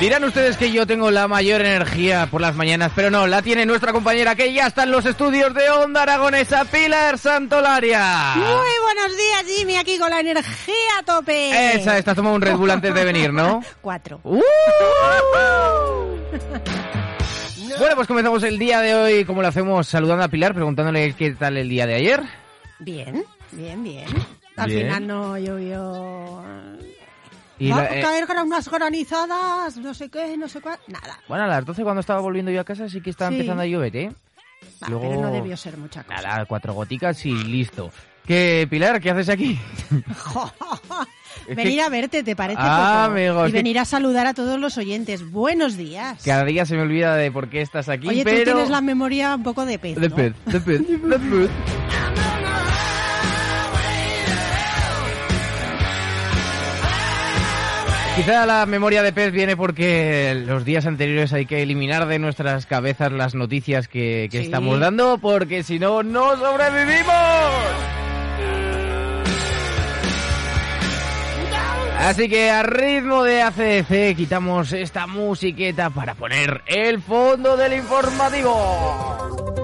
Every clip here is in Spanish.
Dirán ustedes que yo tengo la mayor energía por las mañanas, pero no, la tiene nuestra compañera que ya está en los estudios de Onda Aragonesa, Pilar Santolaria. Muy buenos días, Jimmy, aquí con la energía a tope. Esa, estás tomando un Red Bull antes de venir, ¿no? Cuatro. Uh. Bueno, pues comenzamos el día de hoy, como lo hacemos, saludando a Pilar, preguntándole qué tal el día de ayer. Bien, bien, bien. Al Bien. final no llovió. Y Va la- a eh, caer gran- unas granizadas, no sé qué, no sé cuál. Nada. bueno, a las 12 cuando estaba volviendo yo a casa sí que estaba Sí. empezando a llover, ¿eh? Va, Luego- Pero no debió ser mucha cosa. Nada, cuatro goticas y listo. ¿Qué, Pilar, qué haces aquí? Venir a verte, ¿te parece? Ah, poco? y venir a saludar a todos los oyentes. Buenos días. Cada día se me olvida de por qué estás aquí, Oye, pero... tú tienes la memoria un poco de pez, De ¿no? pez, de pez, de pez. Quizá la memoria de pez viene porque los días anteriores hay que eliminar de nuestras cabezas las noticias que, que Sí. estamos dando, porque si no, no sobrevivimos. Así que a ritmo de ACDC quitamos esta musiqueta para poner el fondo del informativo.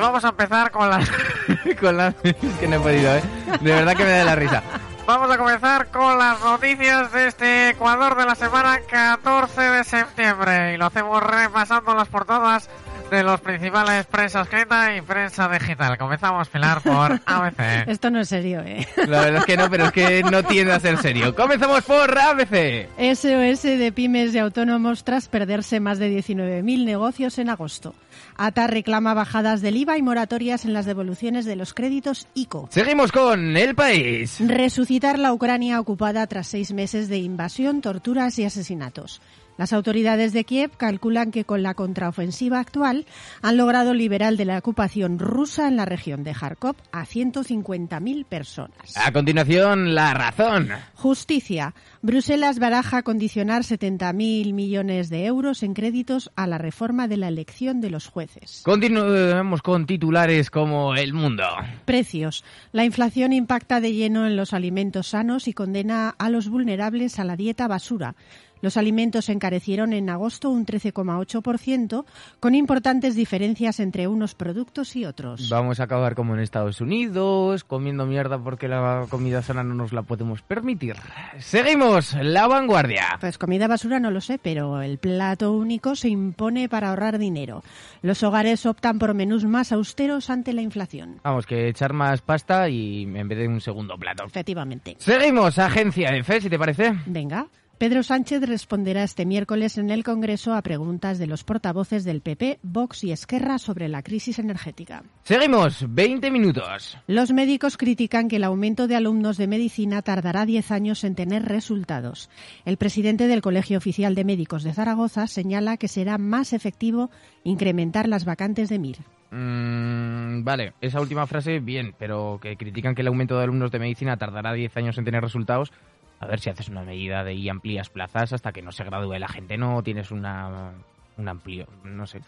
Vamos a empezar con las... con las... es que no he podido, ¿eh? De verdad que me da la risa. Vamos a comenzar con las noticias de este Ecuador de la semana 14 de septiembre. Y lo hacemos repasando las portadas de los principales prensa escrita y prensa digital. Comenzamos, Pilar, por ABC. Esto no es serio, ¿eh? La verdad es que no, pero es que no tiende a ser serio. Comenzamos por ABC. SOS de pymes y autónomos tras perderse más de 19.000 negocios en agosto. ATA reclama bajadas del IVA y moratorias en las devoluciones de los créditos ICO. Seguimos con El País. Resucitar la Ucrania ocupada tras seis meses de invasión, torturas y asesinatos. Las autoridades de Kiev calculan que con la contraofensiva actual han logrado liberar de la ocupación rusa en la región de Kharkov a 150.000 personas. A continuación, La Razón. Justicia. Bruselas baraja condicionar 70.000 millones de euros en créditos a la reforma de la elección de los jueces. Continuamos con titulares como El Mundo. Precios. La inflación impacta de lleno en los alimentos sanos y condena a los vulnerables a la dieta basura. Los alimentos se encarecieron en agosto un 13,8%, con importantes diferencias entre unos productos y otros. Vamos a acabar como en Estados Unidos, comiendo mierda porque la comida sana no nos la podemos permitir. Seguimos, La Vanguardia. Pues comida basura no lo sé, pero el plato único se impone para ahorrar dinero. Los hogares optan por menús más austeros ante la inflación. Vamos, que echar más pasta y en vez de un segundo plato. Efectivamente. Seguimos, Agencia F, si te parece. Venga. Pedro Sánchez responderá este miércoles en el Congreso a preguntas de los portavoces del PP, Vox y Esquerra sobre la crisis energética. Seguimos, 20 minutos. Los médicos critican que el aumento de alumnos de medicina tardará 10 años en tener resultados. El presidente del Colegio Oficial de Médicos de Zaragoza señala que será más efectivo incrementar las vacantes de MIR. Mm, vale, esa última frase, bien, pero que critican que el aumento de alumnos de medicina tardará 10 años en tener resultados. A ver si haces una medida de y amplías plazas hasta que no se gradúe la gente, no tienes una un amplio, no sé.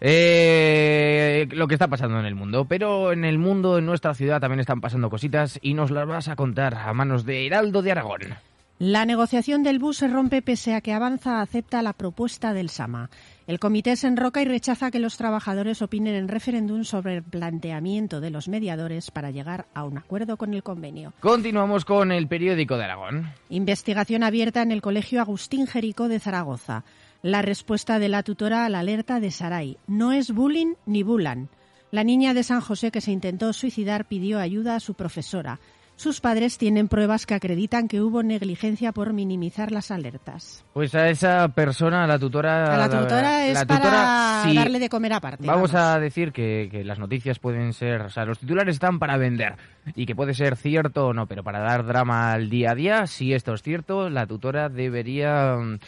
Eh, lo que está pasando en el mundo, pero en el mundo, en nuestra ciudad también están pasando cositas y nos las vas a contar a manos de Heraldo de Aragón. La negociación del bus se rompe pese a que Avanza acepta la propuesta del Sama. El comité se enroca y rechaza que los trabajadores opinen en referéndum sobre el planteamiento de los mediadores para llegar a un acuerdo con el convenio. Continuamos con el periódico de Aragón. Investigación abierta en el Colegio Agustín Jerico de Zaragoza. La respuesta de la tutora a la alerta de Saray. No es bullying ni bulan. La niña de San José que se intentó suicidar pidió ayuda a su profesora. Sus padres tienen pruebas que acreditan que hubo negligencia por minimizar las alertas. Pues a esa persona, a la tutora... A la tutora es la para tutora, sí, darle de comer aparte. Vamos a decir que, que las noticias pueden ser, o sea, los titulares están para vender y que puede ser cierto o no, pero para dar drama al día a día, si esto es cierto, la tutora debería mm,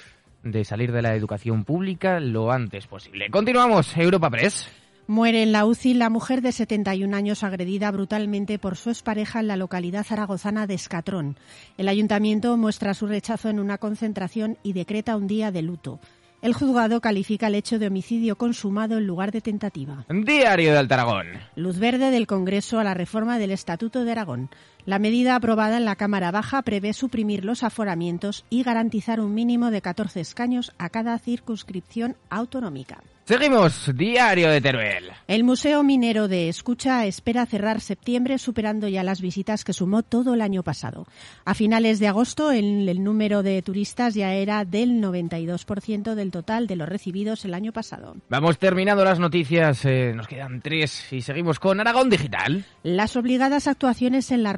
de salir de la educación pública lo antes posible. Continuamos, Europa Press. Muere en la UCI la mujer de 71 años agredida brutalmente por su expareja en la localidad zaragozana de Escatrón. El ayuntamiento muestra su rechazo en una concentración y decreta un día de luto. El juzgado califica el hecho de homicidio consumado en lugar de tentativa. Diario de Altaragón. Luz verde del Congreso a la reforma del Estatuto de Aragón. La medida aprobada en la Cámara Baja prevé suprimir los aforamientos y garantizar un mínimo de 14 escaños a cada circunscripción autonómica. Seguimos, Diario de Teruel. El Museo Minero de Escucha espera cerrar septiembre superando ya las visitas que sumó todo el año pasado. A finales de agosto el, el número de turistas ya era del 92% del total de los recibidos el año pasado. Vamos terminando las noticias, eh, nos quedan tres y seguimos con Aragón Digital. Las obligadas actuaciones en la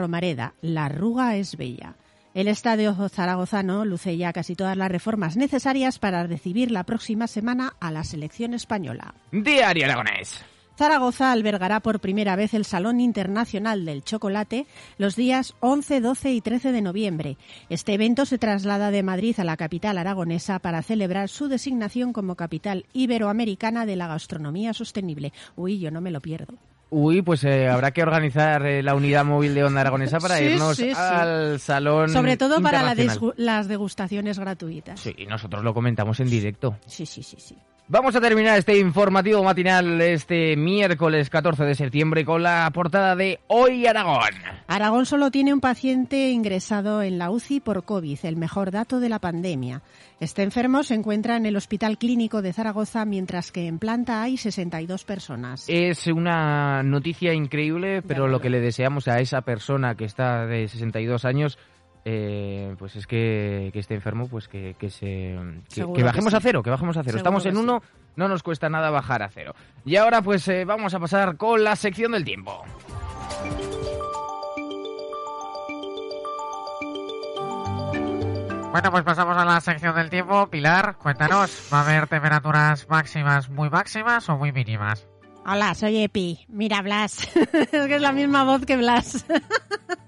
La arruga es bella. El Estadio Zaragozano luce ya casi todas las reformas necesarias para recibir la próxima semana a la selección española. Diario Aragonés. Zaragoza albergará por primera vez el Salón Internacional del Chocolate los días 11, 12 y 13 de noviembre. Este evento se traslada de Madrid a la capital aragonesa para celebrar su designación como capital iberoamericana de la gastronomía sostenible. Uy, yo no me lo pierdo. Uy, pues eh, habrá que organizar eh, la unidad móvil de Onda Aragonesa para Sí, irnos sí, sí. al salón. Sobre todo para la las degustaciones gratuitas. Sí, y nosotros lo comentamos en directo. sí, sí, sí. sí. Vamos a terminar este informativo matinal este miércoles 14 de septiembre con la portada de Hoy Aragón. Aragón solo tiene un paciente ingresado en la UCI por COVID, el mejor dato de la pandemia. Este enfermo se encuentra en el Hospital Clínico de Zaragoza, mientras que en planta hay 62 personas. Es una noticia increíble, pero lo que le deseamos a esa persona que está de 62 años, eh, pues es que, que esté enfermo, pues que, que se que, que que bajemos sí. a cero, que bajemos a cero. Seguro Estamos en que sí. uno, no nos cuesta nada bajar a cero. Y ahora pues eh, vamos a pasar con la sección del tiempo. Bueno, pues pasamos a la sección del tiempo. Pilar, cuéntanos, ¿va a haber temperaturas máximas muy máximas o muy mínimas? Hola, soy Epi. Mira, Blas. es que es la misma voz que Blas.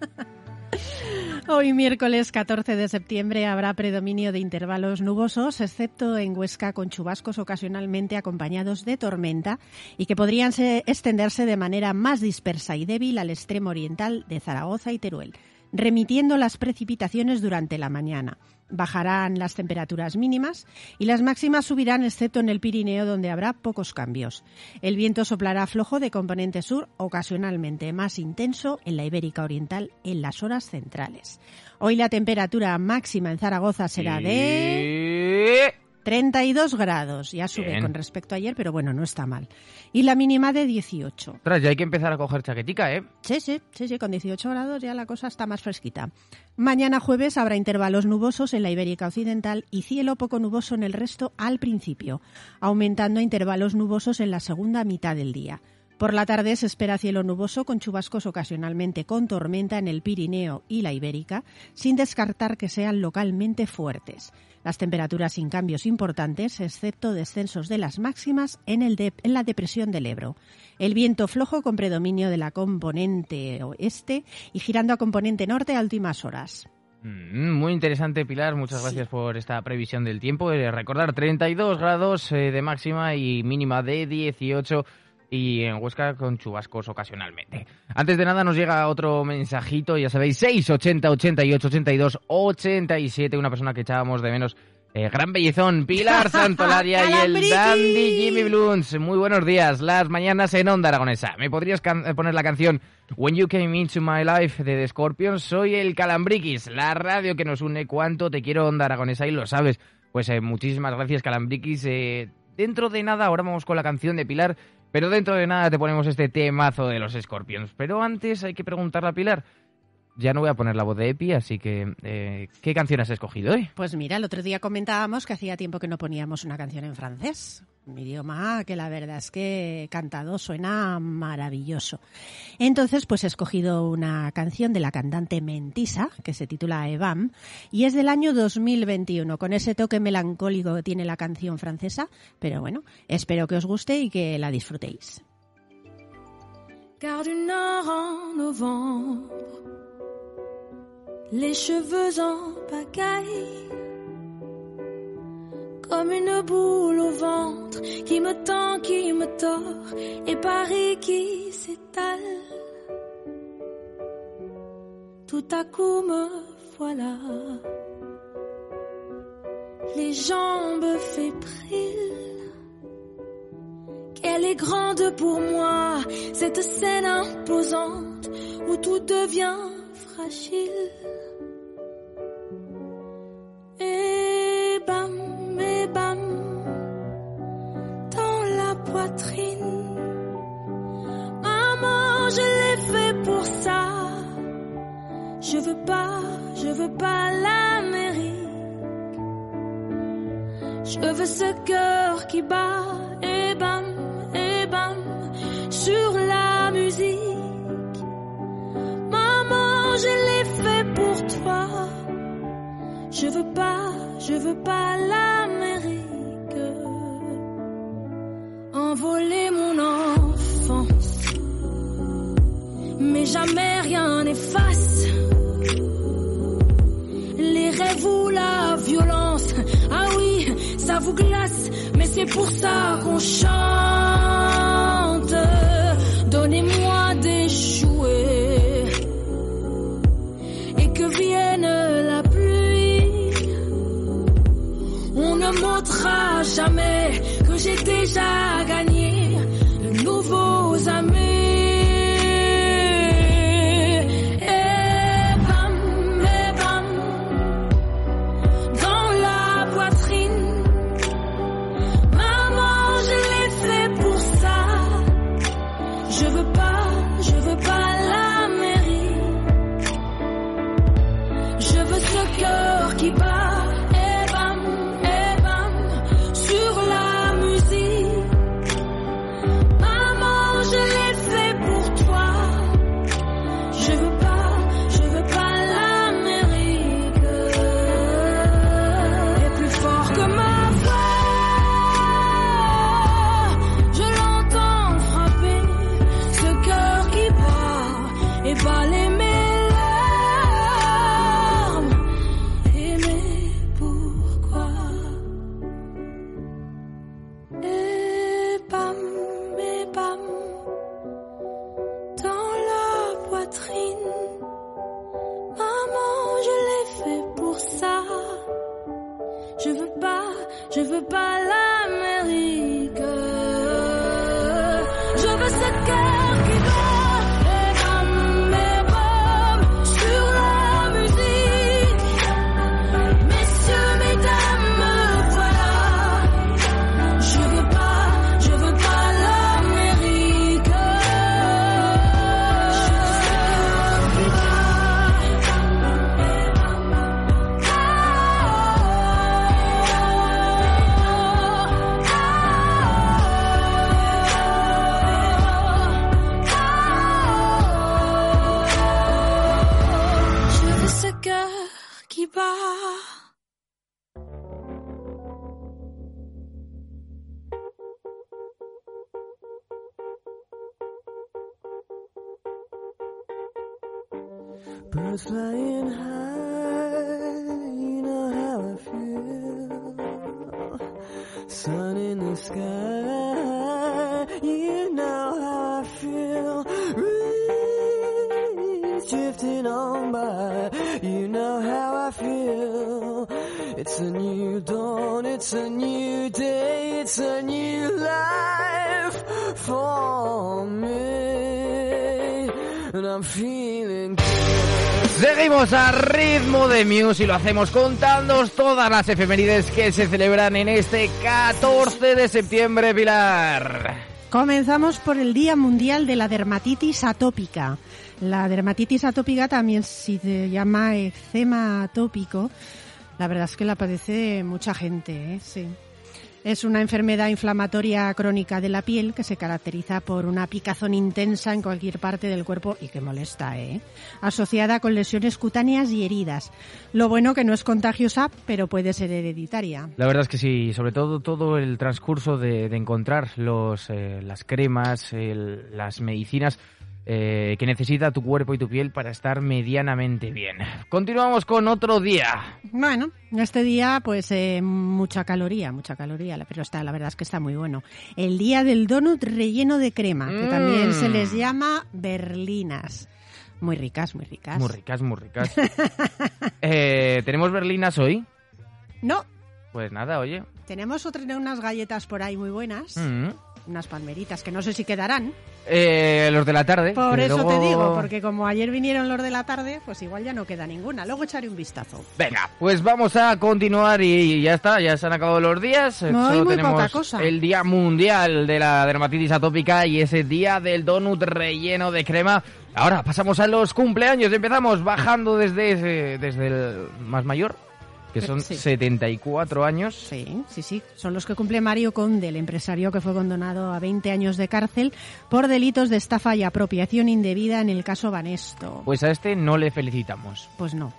Hoy miércoles 14 de septiembre habrá predominio de intervalos nubosos, excepto en Huesca con chubascos ocasionalmente acompañados de tormenta y que podrían se- extenderse de manera más dispersa y débil al extremo oriental de Zaragoza y Teruel, remitiendo las precipitaciones durante la mañana. Bajarán las temperaturas mínimas y las máximas subirán excepto en el Pirineo donde habrá pocos cambios. El viento soplará flojo de componente sur, ocasionalmente más intenso en la Ibérica Oriental en las horas centrales. Hoy la temperatura máxima en Zaragoza será de 32 grados. Ya sube Bien. con respecto a ayer, pero bueno, no está mal. Y la mínima de 18. Ostras, ya hay que empezar a coger chaquetica, ¿eh? Sí, sí, sí, sí, con 18 grados ya la cosa está más fresquita. Mañana jueves habrá intervalos nubosos en la Ibérica Occidental y cielo poco nuboso en el resto al principio, aumentando a intervalos nubosos en la segunda mitad del día. Por la tarde se espera cielo nuboso con chubascos ocasionalmente con tormenta en el Pirineo y la Ibérica, sin descartar que sean localmente fuertes. Las temperaturas sin cambios importantes, excepto descensos de las máximas en, el de- en la depresión del Ebro. El viento flojo con predominio de la componente oeste y girando a componente norte a últimas horas. Mm, Muy interesante, Pilar. Muchas gracias por esta previsión del tiempo. Eh, recordar 32 grados eh, de máxima y mínima de 18 y en Huesca con chubascos ocasionalmente. Antes de nada nos llega otro mensajito, ya sabéis, 680 88 82 87, una persona que echábamos de menos. Eh, gran bellezón, Pilar Santolaria y el dandy Jimmy Bluns. Muy buenos días, las mañanas en Onda Aragonesa. ¿Me podrías eh, poner la canción When You Came Into My Life de The Scorpions? Soy el Calambriquis, la radio que nos une. ¿Cuánto te quiero Onda Aragonesa? Y lo sabes. Pues eh, muchísimas gracias, Calambriquis. Eh, dentro de nada, ahora vamos con la canción de Pilar, pero dentro de nada te ponemos este temazo de los Scorpions. Pero antes hay que preguntarle a Pilar. Ya no voy a poner la voz de Epi, así que eh, ¿qué canción has escogido hoy? Pues mira, el otro día comentábamos que hacía tiempo que no poníamos una canción en francés, un idioma que la verdad es que cantado suena maravilloso. Entonces, pues he escogido una canción de la cantante Mentisa, que se titula Evam, y es del año 2021, con ese toque melancólico que tiene la canción francesa, pero bueno, espero que os guste y que la disfrutéis. Car du nord en novembre, les cheveux en pagaille, comme une boule au ventre qui me tend, qui me tord, et Paris qui s'étale. Tout à coup me voilà, les jambes fébriles. Qu'elle est grande pour moi, cette scène imposante où tout devient fragile. Je l'ai fait pour ça. Je veux pas, je veux pas l'Amérique. Je veux ce cœur qui bat et bam, et bam, sur la musique. Maman, je l'ai fait pour toi. Je veux pas, je veux pas l'Amérique. Envoler Mais jamais rien n'efface. Les rêves ou la violence. Ah oui, ça vous glace. Mais c'est pour ça qu'on chante. Donnez-moi des jouets. Et que vienne la pluie. On ne montrera jamais que j'ai déjà It's a new dawn, it's a new day, it's a new life for me. And I'm feeling Seguimos a ritmo de Muse y lo hacemos contando todas las efemérides que se celebran en este 14 de septiembre, Pilar. Comenzamos por el Día Mundial de la Dermatitis Atópica. La dermatitis atópica también se llama eczema atópico. La verdad es que la padece mucha gente, ¿eh? sí. Es una enfermedad inflamatoria crónica de la piel que se caracteriza por una picazón intensa en cualquier parte del cuerpo y que molesta, ¿eh? asociada con lesiones cutáneas y heridas. Lo bueno que no es contagiosa, pero puede ser hereditaria. La verdad es que sí, sobre todo todo el transcurso de, encontrar los, eh, las cremas, las medicinas, eh, que necesita tu cuerpo y tu piel para estar medianamente bien. Continuamos con otro día. Bueno, este día, pues eh, mucha caloría, mucha caloría, pero está, la verdad es que está muy bueno. El día del donut relleno de crema, que también Mm. se les llama berlinas. Muy ricas, muy ricas. Muy ricas, muy ricas. Eh, ¿Tenemos berlinas hoy? No, Pues nada, oye. tenemos otra, unas galletas por ahí muy buenas, Mm. Unas palmeritas, que no sé si quedarán. Eh, los de la tarde. Por eso luego- te digo, porque como ayer vinieron los de la tarde, pues igual ya no queda ninguna. Luego echaré un vistazo. Venga, pues vamos a continuar y ya está, ya se han acabado los días. No, Solo muy tenemos poca cosa. el Día Mundial de la Dermatitis Atópica y ese Día del Donut relleno de crema. Ahora pasamos a los cumpleaños. Empezamos bajando desde, ese- desde el más mayor, que son Sí. 74 años. Sí, sí, sí. Son los que cumple Mario Conde, el empresario que fue condenado a 20 años de cárcel por delitos de estafa y apropiación indebida en el caso Banesto. Pues a este no le felicitamos. Pues no.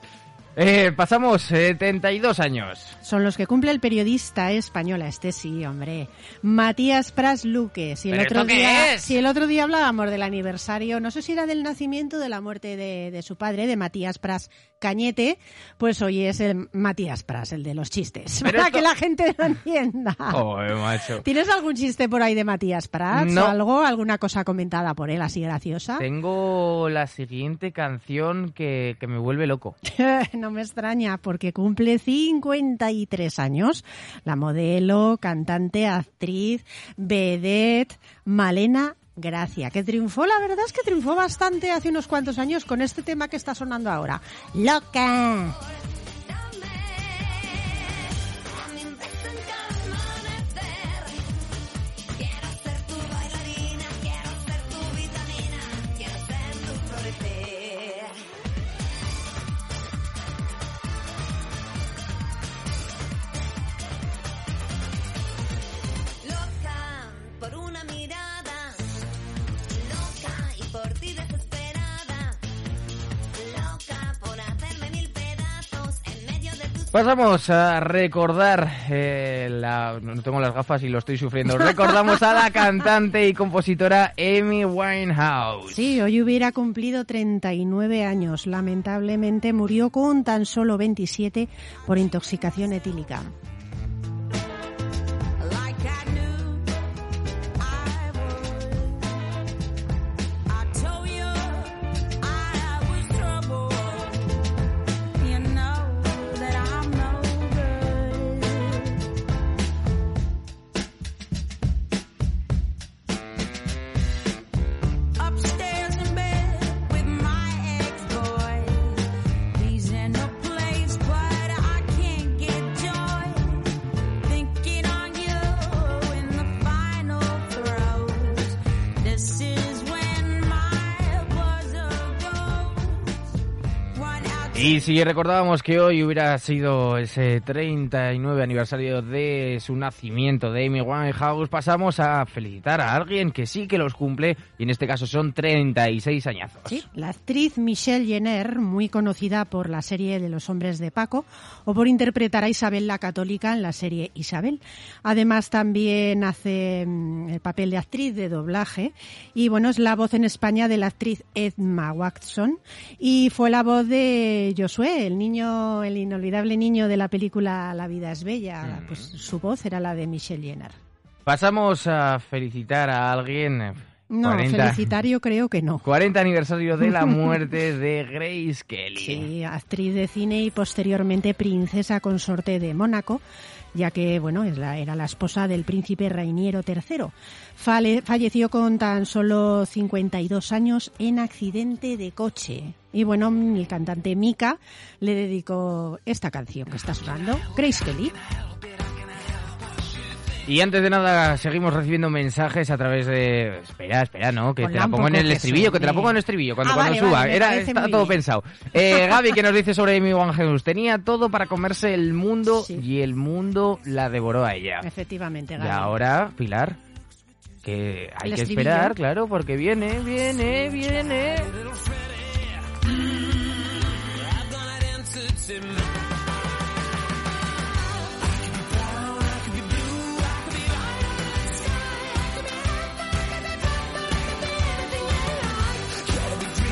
Eh, pasamos 72 años. Son los que cumple el periodista español, este sí, hombre. Matías Pras Luque. Si el, ¿Pero otro día, si el otro día hablábamos del aniversario, no sé si era del nacimiento o de la muerte de, de su padre, de Matías Pras Cañete, pues hoy es el Matías Pras, el de los chistes. Pero Para esto- que la gente lo entienda. Joder, macho. ¿Tienes algún chiste por ahí de Matías Prats? No. o algo? ¿Alguna cosa comentada por él así graciosa? Tengo la siguiente canción que, que me vuelve loco. no me extraña, porque cumple 53 años. La modelo, cantante, actriz, vedette, Malena Gracia, que triunfó, la verdad es que triunfó bastante hace unos cuantos años con este tema que está sonando ahora. ¡Loca! Pasamos a recordar, eh, la, no tengo las gafas y lo estoy sufriendo, recordamos a la cantante y compositora Amy Winehouse. Sí, hoy hubiera cumplido 39 años. Lamentablemente murió con tan solo 27 por intoxicación etílica. Y si recordábamos que hoy hubiera sido ese 39 aniversario de su nacimiento de Amy Winehouse, pasamos a felicitar a alguien que sí que los cumple y en este caso son 36 añazos. Sí, la actriz Michelle Jenner, muy conocida por la serie de los hombres de Paco o por interpretar a Isabel la Católica en la serie Isabel. Además también hace mm, el papel de actriz de doblaje y bueno, es la voz en España de la actriz Edma Watson y fue la voz de Josué, el niño, el inolvidable niño de la película La vida es bella. Pues su voz era la de Michelle Jenner. Pasamos a felicitar a alguien. eh, No, 40 felicitar yo creo que no. 40 aniversario de la muerte de Grace Kelly. Sí, actriz de cine y posteriormente princesa consorte de Mónaco, ya que bueno, es la- era la esposa del príncipe Rainiero III. Fale- falleció con tan solo 52 años en accidente de coche. Y bueno, el cantante Mika le dedicó esta canción que está sonando, Grace Kelly. Y antes de nada, seguimos recibiendo mensajes a través de... Espera, espera, ¿no? Que te la pongo en el estribillo, que te la pongo en el estribillo, cuando, Ah, cuando vale, suba. vale, Era, está todo bien. pensado. Eh, Gaby, que nos dice sobre Amy Winehouse. Tenía todo para comerse el mundo Sí. y el mundo la devoró a ella. Efectivamente, Y Gaby. ahora, Pilar, que hay El que estribillo. esperar, claro, porque viene, viene, viene...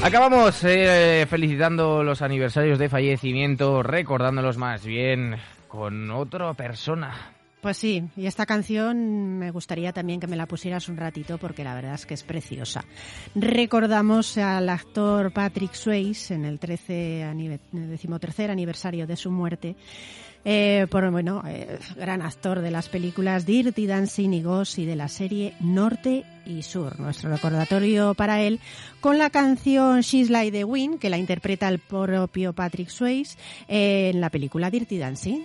Acabamos eh, felicitando los aniversarios de fallecimiento, recordándolos más bien con otra persona. Pues sí, y esta canción me gustaría también que me la pusieras un ratito porque la verdad es que es preciosa. Recordamos al actor Patrick Swayze en el 13 anive- decimotercer aniversario de su muerte. Eh, por bueno, eh, gran actor de las películas Dirty Dancing y Ghost y de la serie Norte y Sur. Nuestro recordatorio para él con la canción She's Like the Wind, que la interpreta el propio Patrick Swayze en la película Dirty Dancing.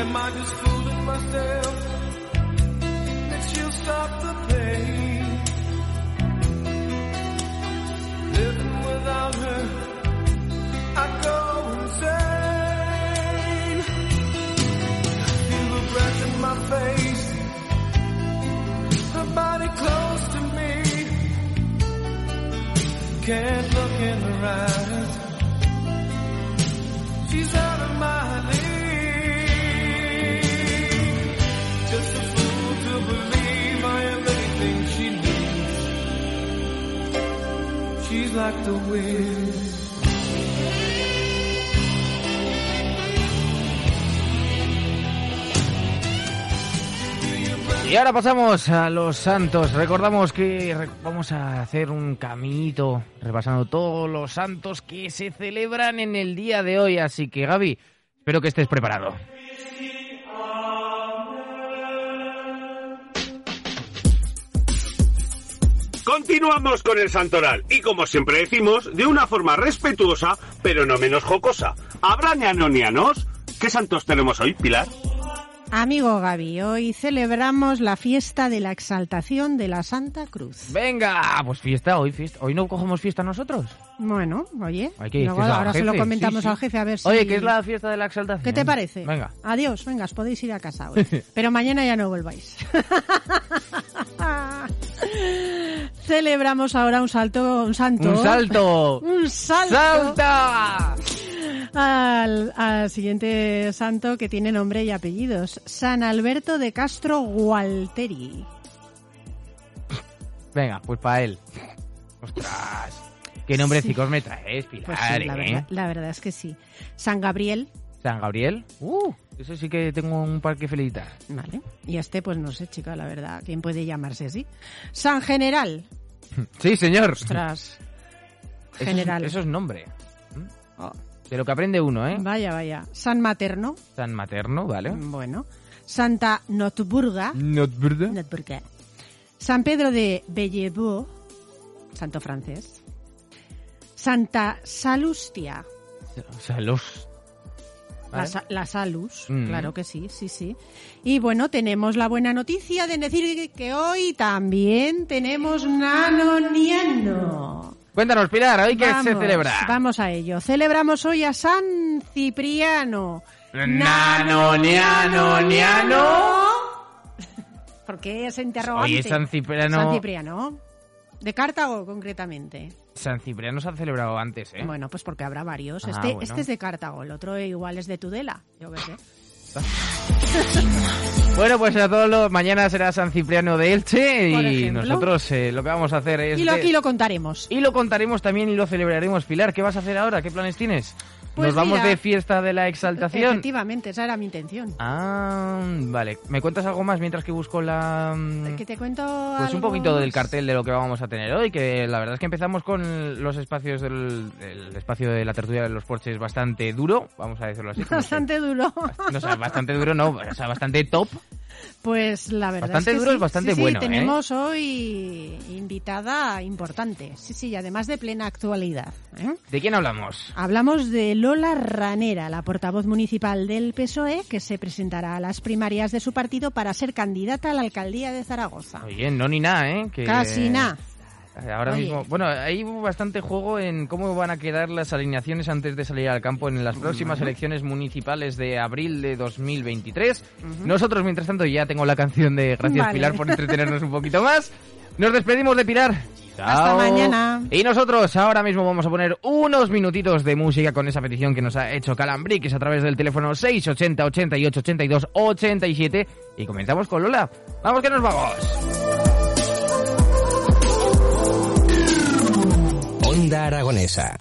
Am I just fooling myself that she'll stop the pain? Living without her, I go insane. Feel the breath in my face. Her body close to me. Can't look in her eyes. She's Y ahora pasamos a los santos. Recordamos que vamos a hacer un caminito repasando todos los santos que se celebran en el día de hoy. Así que Gaby, espero que estés preparado. Continuamos con el santoral y como siempre decimos, de una forma respetuosa, pero no menos jocosa. ¿Habrá ñanonianos? ¿Qué santos tenemos hoy, Pilar? Amigo Gaby, hoy celebramos la fiesta de la exaltación de la Santa Cruz. Venga, pues fiesta, hoy fiesta. Hoy no cogemos fiesta nosotros. Bueno, oye, Hay que luego decírselo al ahora se lo jefe, comentamos sí, sí. al jefe a ver si... Oye, ¿qué es la fiesta de la exaltación? ¿Qué te parece? Venga. Adiós, venga, os podéis ir a casa hoy. Pero mañana ya no volváis. Celebramos ahora un salto, un santo. ¡Un salto! Un salto. ¡Salta! Al, al siguiente santo que tiene nombre y apellidos. San Alberto de Castro Gualteri. Venga, pues para él. ¡Ostras! ¿Qué nombrecicos me traes, Pilar? Pues sí, la, eh? verdad, la verdad es que sí. San Gabriel, San Gabriel. ¡Uh! Ese sí que tengo un par que felicitar. vale. Y este, pues no sé, chica, la verdad, ¿quién puede llamarse así? San General, Sí, señor. ostras. Eso es- General. Eso es nombre. Oh, De lo que aprende uno, ¿eh? vaya, vaya. San Materno, San materno, ¿vale? bueno. Santa Notburga, Not verdad. Notburga. San Pedro de Bellevaux, santo francés. Santa Salustia, O sea, los... La, ¿Vale? sa- la Salus, Mm. claro que sí, sí, sí. Y bueno, tenemos la buena noticia de decir que hoy también tenemos Nano Niano. Cuéntanos, Pilar, ¿hoy qué se Vamos, Vamos, Vamos a ello. Celebramos hoy a San Cipriano. Nano, niano, niano. ¿Por qué ese interrogante? Oye, San Cipriano... San Cipriano. De Cartago, concretamente. San Cipriano se ha celebrado antes, ¿eh? Bueno, pues porque habrá varios. Ah, Este, bueno. este es de Cartago, el otro igual es de Tudela. Yo qué sé. Bueno, pues a todos los... Mañana será San Cipriano de Elche y nosotros eh, lo que vamos a hacer es... Y lo, de- aquí lo contaremos. Y lo contaremos también y lo celebraremos. Pilar, ¿qué vas a hacer ahora? ¿Qué planes tienes? Pues ¿Nos vamos de fiesta de la exaltación? Efectivamente, esa era mi intención. Ah, vale. ¿Me cuentas algo más mientras que busco la... mm, Que te cuento Pues un poquito del cartel de lo que vamos a tener hoy, que la verdad es que empezamos con los espacios del el espacio de la tertulia de los porches bastante duro, vamos a decirlo así. Bastante duro. No, o sea, bastante duro no, o sea, bastante top. Pues la verdad Bastante es que duro sí. es bastante Sí, sí, bueno, ¿eh? tenemos hoy invitada importante. Sí, sí, y además de plena actualidad. ¿eh? ¿De quién hablamos? Hablamos de Lola Ranera, la portavoz municipal del PSOE, que se presentará a las primarias de su partido para ser candidata a la alcaldía de Zaragoza. Oye, no ni nada, ¿eh? Que- Casi nada. Ahora Oye. mismo, bueno, hay bastante juego en cómo van a quedar las alineaciones antes de salir al campo en las próximas elecciones municipales de abril de 2023. Nosotros, mientras tanto, ya tengo la canción de Gracias Vale. Pilar por entretenernos un poquito más. Nos despedimos de Pilar. Hasta mañana. Y nosotros ahora mismo vamos a poner unos minutitos de música con esa petición que nos ha hecho Calambrix a través del teléfono 680 88 82 87 y comenzamos con Lola. Vamos que nos vamos. Onda Aragonesa